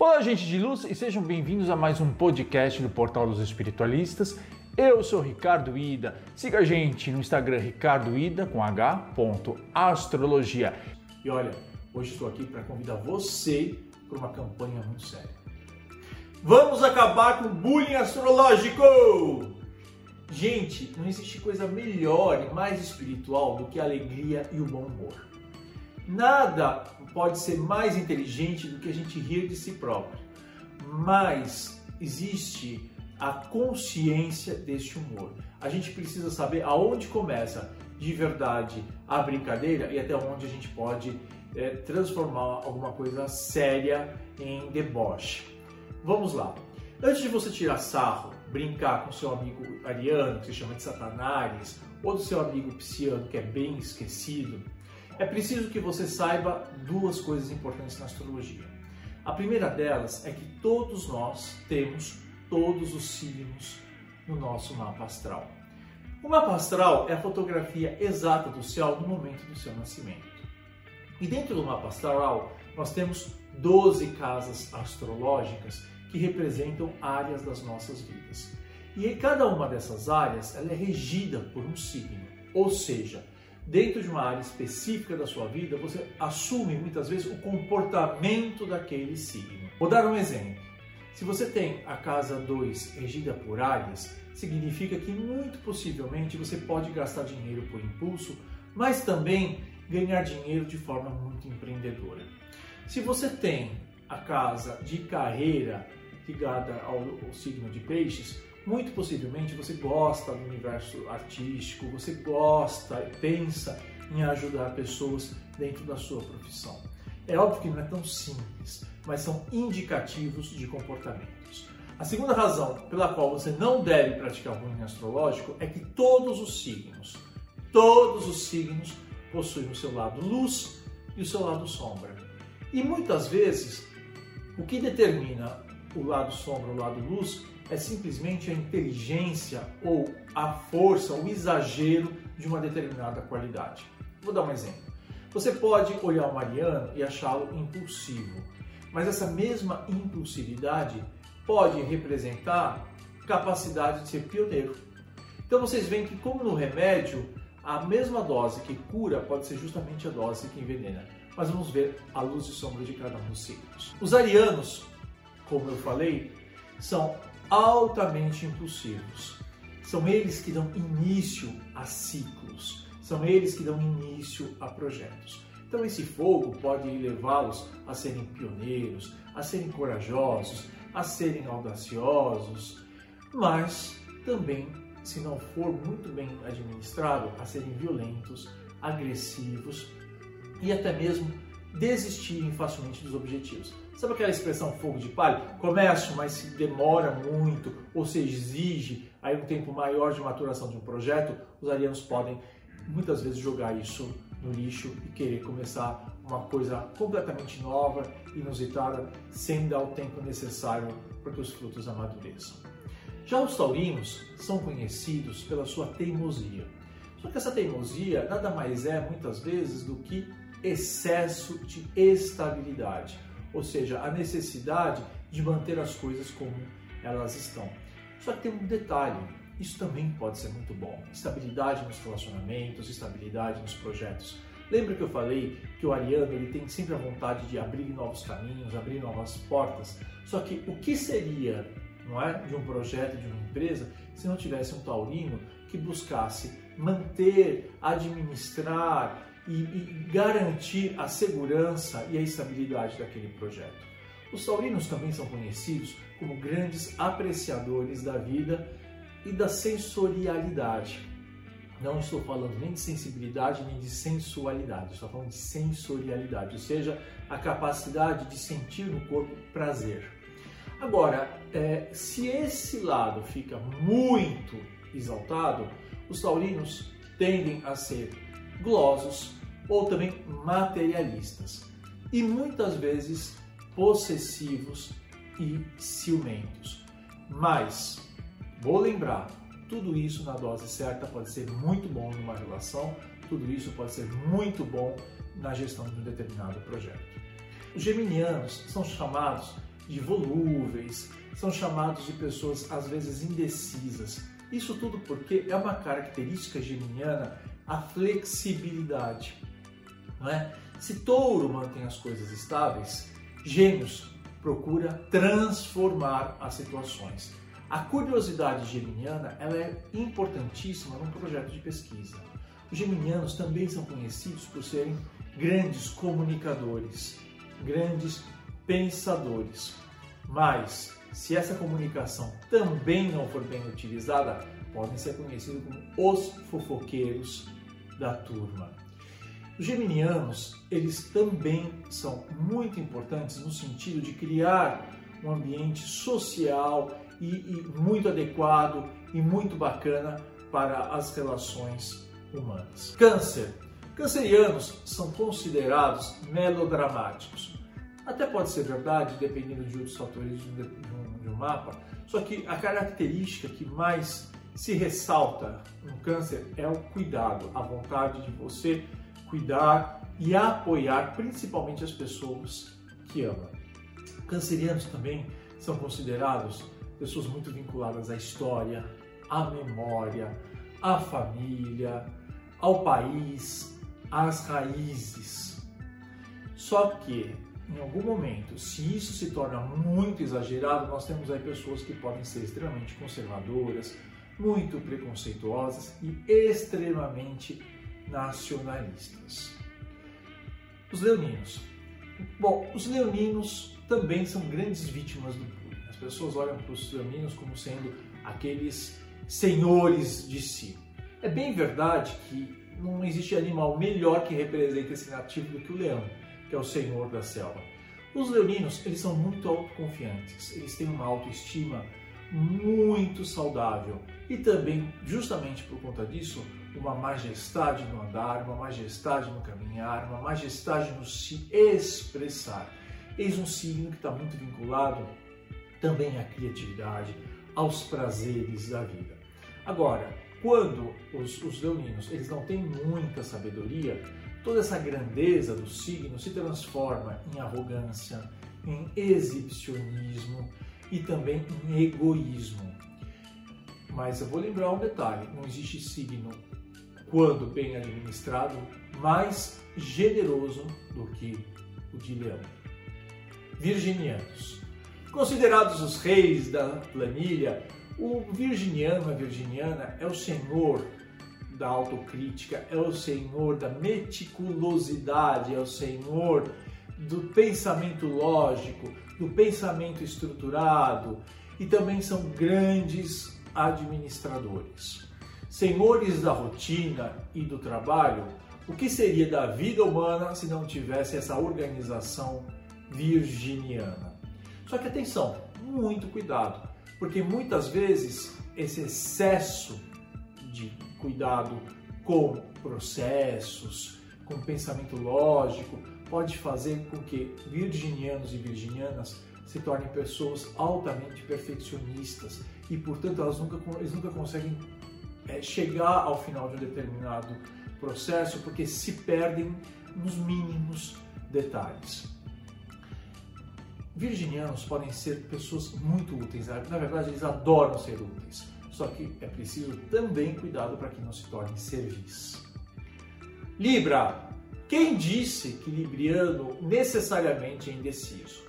Olá, gente de luz, e sejam bem-vindos a mais um podcast do Portal dos Espiritualistas. Eu sou Ricardo Ida. Siga a gente no Instagram Ricardo Ida com H. Astrologia. E olha, hoje estou aqui para convidar você para uma campanha muito séria. Vamos acabar com o bullying astrológico! Gente, não existe coisa melhor e mais espiritual do que a alegria e o bom humor. Nada pode ser mais inteligente do que a gente rir de si próprio, mas existe a consciência deste humor. A gente precisa saber aonde começa de verdade a brincadeira e até onde a gente pode é, transformar alguma coisa séria em deboche. Vamos lá. Antes de você tirar sarro, brincar com seu amigo ariano, que se chama de Satanás, ou do seu amigo pisciano, que é bem esquecido, é preciso que você saiba duas coisas importantes na astrologia. A primeira delas é que todos nós temos todos os signos no nosso mapa astral. O mapa astral é a fotografia exata do céu no momento do seu nascimento. E dentro do mapa astral, nós temos 12 casas astrológicas que representam áreas das nossas vidas. E cada uma dessas áreas, ela é regida por um signo. Ou seja, dentro de uma área específica da sua vida, você assume muitas vezes o comportamento daquele signo. Vou dar um exemplo. Se você tem a casa 2 regida por áreas, significa que muito possivelmente você pode gastar dinheiro por impulso, mas também ganhar dinheiro de forma muito empreendedora. Se você tem a casa de carreira ligada ao, signo de peixes, muito possivelmente você gosta do universo artístico, você gosta e pensa em ajudar pessoas dentro da sua profissão. É óbvio que não é tão simples, mas são indicativos de comportamentos. A segunda razão pela qual você não deve praticar o bullying astrológico é que todos os signos, todos os signos possuem o seu lado luz e o seu lado sombra. E muitas vezes o que determina o lado sombra, o lado luz, é simplesmente a inteligência ou a força, o exagero de uma determinada qualidade. Vou dar um exemplo. Você pode olhar o Mariano e achá-lo impulsivo, mas essa mesma impulsividade pode representar capacidade de ser pioneiro. Então vocês veem que, como no remédio, a mesma dose que cura pode ser justamente a dose que envenena. Mas vamos ver a luz e sombra de cada um dos signos. Os arianos, como eu falei, são altamente impulsivos. São eles que dão início a ciclos, são eles que dão início a projetos. Então, esse fogo pode levá-los a serem pioneiros, a serem corajosos, a serem audaciosos, mas também, se não for muito bem administrado, a serem violentos, agressivos e até mesmo desistirem facilmente dos objetivos. Sabe aquela expressão fogo de palha? Começo, mas se demora muito ou se exige aí um tempo maior de maturação de um projeto, os arianos podem muitas vezes jogar isso no lixo e querer começar uma coisa completamente nova, inusitada, sem dar o tempo necessário para que os frutos amadureçam. Já os taurinos são conhecidos pela sua teimosia. Só que essa teimosia nada mais é, muitas vezes, do que excesso de estabilidade, ou seja, a necessidade de manter as coisas como elas estão. Só que tem um detalhe, isso também pode ser muito bom. Estabilidade nos relacionamentos, estabilidade nos projetos. Lembra que eu falei que o ariano ele tem sempre a vontade de abrir novos caminhos, abrir novas portas? Só que o que seria, não é, de um projeto, de uma empresa, se não tivesse um taurino que buscasse manter, administrar, e, e garantir a segurança e a estabilidade daquele projeto. Os taurinos também são conhecidos como grandes apreciadores da vida e da sensorialidade. Não estou falando nem de sensibilidade nem de sensualidade, estou falando de sensorialidade, ou seja, a capacidade de sentir no corpo prazer. Agora, é, se esse lado fica muito exaltado, os taurinos tendem a ser glosos, ou também materialistas e muitas vezes possessivos e ciumentos. Mas, vou lembrar, tudo isso na dose certa pode ser muito bom numa relação, tudo isso pode ser muito bom na gestão de um determinado projeto. Os geminianos são chamados de volúveis, são chamados de pessoas às vezes indecisas. Isso tudo porque é uma característica geminiana a flexibilidade. Não é? Se touro mantém as coisas estáveis, gêmeos procura transformar as situações. A curiosidade geminiana ela é importantíssima num projeto de pesquisa. Os geminianos também são conhecidos por serem grandes comunicadores, grandes pensadores. Mas, se essa comunicação também não for bem utilizada, podem ser conhecidos como os fofoqueiros da turma. Os geminianos, eles também são muito importantes no sentido de criar um ambiente social e, e muito adequado e muito bacana para as relações humanas. Câncer. Cancerianos são considerados melodramáticos. Até pode ser verdade, dependendo de outros fatores de um, de um mapa, só que a característica que mais se ressalta no câncer é o cuidado, a vontade de você cuidar e apoiar principalmente as pessoas que ama. Cancerianos também são considerados pessoas muito vinculadas à história, à memória, à família, ao país, às raízes. Só que, em algum momento, se isso se torna muito exagerado, nós temos aí pessoas que podem ser extremamente conservadoras, muito preconceituosas e extremamente nacionalistas. Os leoninos. Bom, os leoninos também são grandes vítimas do bullying. As pessoas olham para os leoninos como sendo aqueles senhores de si. É bem verdade que não existe animal melhor que represente esse nativo do que o leão, que é o senhor da selva. Os leoninos, eles são muito autoconfiantes, eles têm uma autoestima muito saudável e também, justamente por conta disso, uma majestade no andar, uma majestade no caminhar, uma majestade no se expressar. Eis um signo que está muito vinculado também à criatividade, aos prazeres da vida. Agora, quando os, os leoninos eles não têm muita sabedoria, toda essa grandeza do signo se transforma em arrogância, em exibicionismo e também em egoísmo. Mas eu vou lembrar um detalhe: não existe signo quando bem administrado, mais generoso do que o de leão. Virginianos. Considerados os reis da planilha, o virginiano, a virginiana, é o senhor da autocrítica, é o senhor da meticulosidade, é o senhor do pensamento lógico, do pensamento estruturado e também são grandes administradores senhores da rotina e do trabalho, o que seria da vida humana se não tivesse essa organização virginiana? Só que atenção, muito cuidado, porque muitas vezes esse excesso de cuidado com processos, com pensamento lógico, pode fazer com que virginianos e virginianas se tornem pessoas altamente perfeccionistas e, portanto, elas nunca, eles nunca conseguem é, chegar ao final de um determinado processo porque se perdem nos mínimos detalhes. Virginianos podem ser pessoas muito úteis, na verdade eles adoram ser úteis, só que é preciso também cuidado para que não se tornem serviço. Libra, quem disse que Libriano necessariamente é indeciso?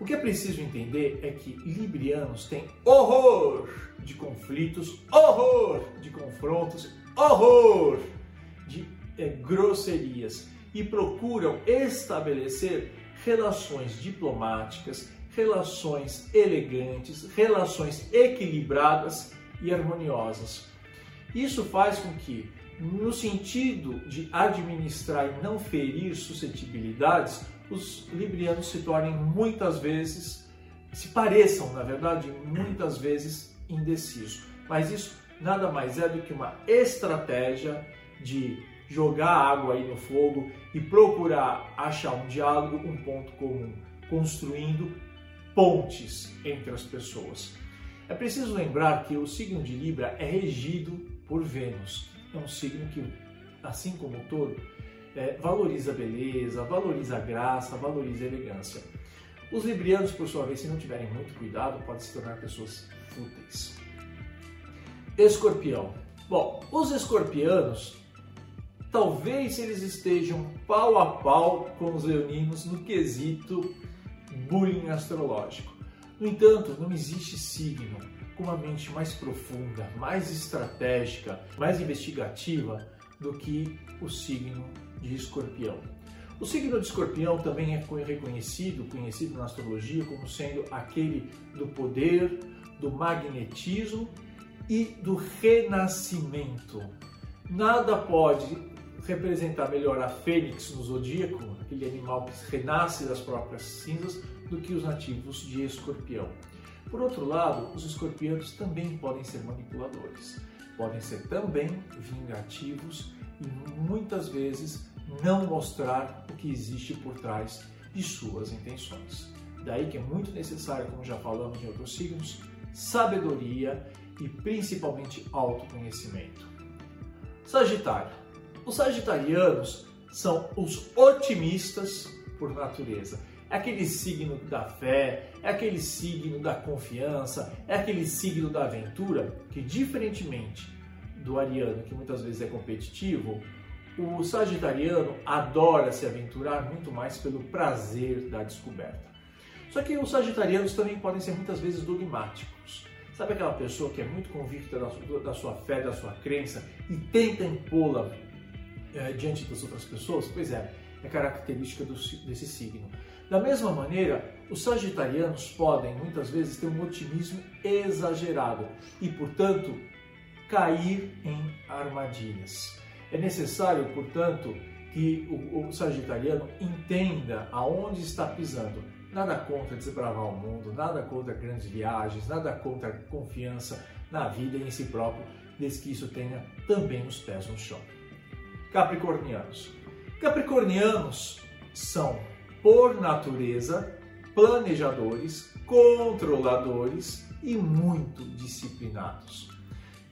O que é preciso entender é que Librianos têm horror de conflitos, horror de confrontos, horror de é, grosserias e procuram estabelecer relações diplomáticas, relações elegantes, relações equilibradas e harmoniosas. Isso faz com que, no sentido de administrar e não ferir suscetibilidades, os librianos se tornem muitas vezes, se pareçam, na verdade, muitas vezes indeciso. Mas isso nada mais é do que uma estratégia de jogar água aí no fogo e procurar achar um diálogo, um ponto comum, construindo pontes entre as pessoas. É preciso lembrar que o signo de Libra é regido por Vênus. É um signo que, assim como o touro, é, valoriza a beleza, valoriza a graça, valoriza a elegância. Os librianos, por sua vez, se não tiverem muito cuidado, podem se tornar pessoas fúteis. Escorpião. Bom, os escorpianos, talvez eles estejam pau a pau com os leoninos no quesito bullying astrológico. No entanto, não existe signo com uma mente mais profunda, mais estratégica, mais investigativa do que o signo de escorpião. O signo de escorpião também é reconhecido, conhecido na astrologia como sendo aquele do poder, do magnetismo e do renascimento. Nada pode representar melhor a fênix no zodíaco, aquele animal que renasce das próprias cinzas, do que os nativos de escorpião. Por outro lado, os escorpianos também podem ser manipuladores, podem ser também vingativos e muitas vezes não mostrar o que existe por trás de suas intenções. Daí que é muito necessário, como já falamos em outros signos, sabedoria e principalmente autoconhecimento. Sagitário. Os sagitarianos são os otimistas por natureza. É aquele signo da fé, é aquele signo da confiança, é aquele signo da aventura que, diferentemente do ariano, que muitas vezes é competitivo, o sagitariano adora se aventurar muito mais pelo prazer da descoberta. Só que os sagitarianos também podem ser muitas vezes dogmáticos. Sabe aquela pessoa que é muito convicta da sua, fé, da sua crença e tenta impô-la é, diante das outras pessoas? Pois é, é característica do, desse signo. Da mesma maneira, os sagitarianos podem muitas vezes ter um otimismo exagerado e, portanto, cair em armadilhas. É necessário, portanto, que o, o sagitariano entenda aonde está pisando. Nada contra desbravar o mundo, nada contra grandes viagens, nada contra confiança na vida e em si próprio, desde que isso tenha também os pés no chão. Capricornianos. Capricornianos são por natureza, planejadores, controladores e muito disciplinados.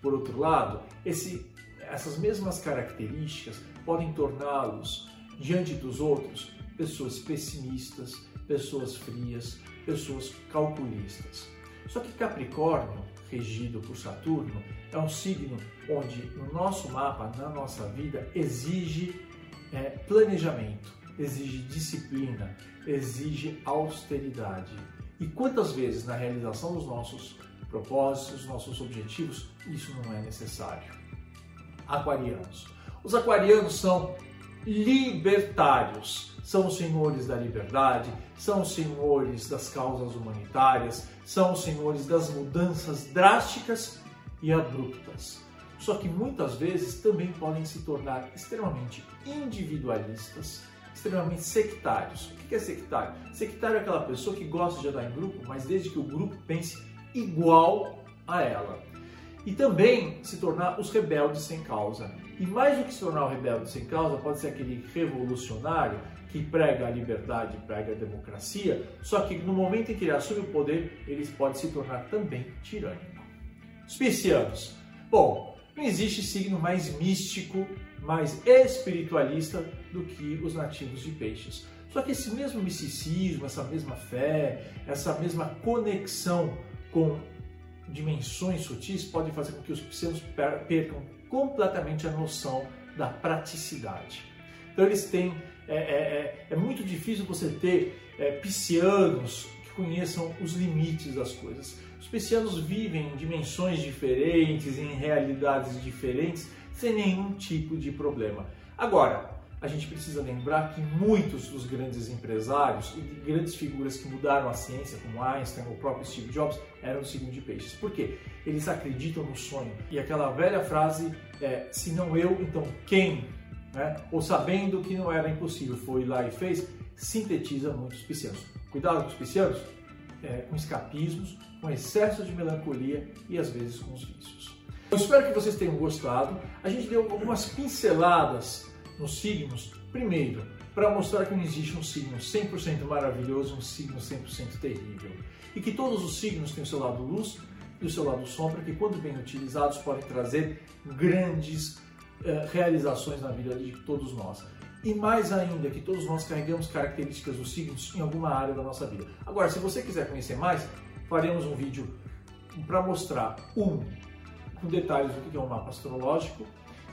Por outro lado, esse, essas mesmas características podem torná-los, diante dos outros, pessoas pessimistas, pessoas frias, pessoas calculistas. Só que Capricórnio, regido por Saturno, é um signo onde no nosso mapa, na nossa vida, exige é, planejamento, exige disciplina, exige austeridade. E quantas vezes na realização dos nossos propósitos, nossos objetivos, isso não é necessário? Aquarianos. Os aquarianos são libertários, são os senhores da liberdade, são os senhores das causas humanitárias, são os senhores das mudanças drásticas e abruptas. Só que muitas vezes também podem se tornar extremamente individualistas, extremamente sectários. O que é sectário? Sectário é aquela pessoa que gosta de andar em grupo, mas desde que o grupo pense igual a ela. E também se tornar os rebeldes sem causa. E mais do que se tornar o rebelde sem causa, pode ser aquele revolucionário que prega a liberdade, prega a democracia, só que no momento em que ele assume o poder, ele pode se tornar também tirânico. Os piscianos. Bom, não existe signo mais místico mais espiritualista do que os nativos de peixes. Só que esse mesmo misticismo, essa mesma fé, essa mesma conexão com dimensões sutis pode fazer com que os piscianos percam completamente a noção da praticidade. Então eles têm é, é, é, é muito difícil você ter é, piscianos que conheçam os limites das coisas. Os piscianos vivem em dimensões diferentes, em realidades diferentes, sem nenhum tipo de problema. Agora, a gente precisa lembrar que muitos dos grandes empresários e grandes figuras que mudaram a ciência, como Einstein ou o próprio Steve Jobs, eram do signo de peixes. Por quê? Eles acreditam no sonho. E aquela velha frase é: se não eu, então quem? Né? Ou sabendo que não era impossível, foi lá e fez, sintetiza muitos piscianos. Cuidado com os piscianos, é, com escapismos, com excesso de melancolia e às vezes com os vícios. Eu espero que vocês tenham gostado. A gente deu algumas pinceladas nos signos. Primeiro, para mostrar que não existe um signo 100% maravilhoso, um signo 100% terrível. E que todos os signos têm o seu lado luz e o seu lado sombra, que quando bem utilizados podem trazer grandes uh, realizações na vida de todos nós. e mais ainda que todos nós carregamos características dos signos em alguma área da nossa vida. Agora, se você quiser conhecer mais, faremos um vídeo para mostrar um com detalhes do que é um mapa astrológico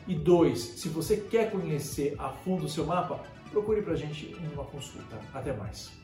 e dois, se você quer conhecer a fundo o seu mapa, procure para a gente em uma consulta. Até mais.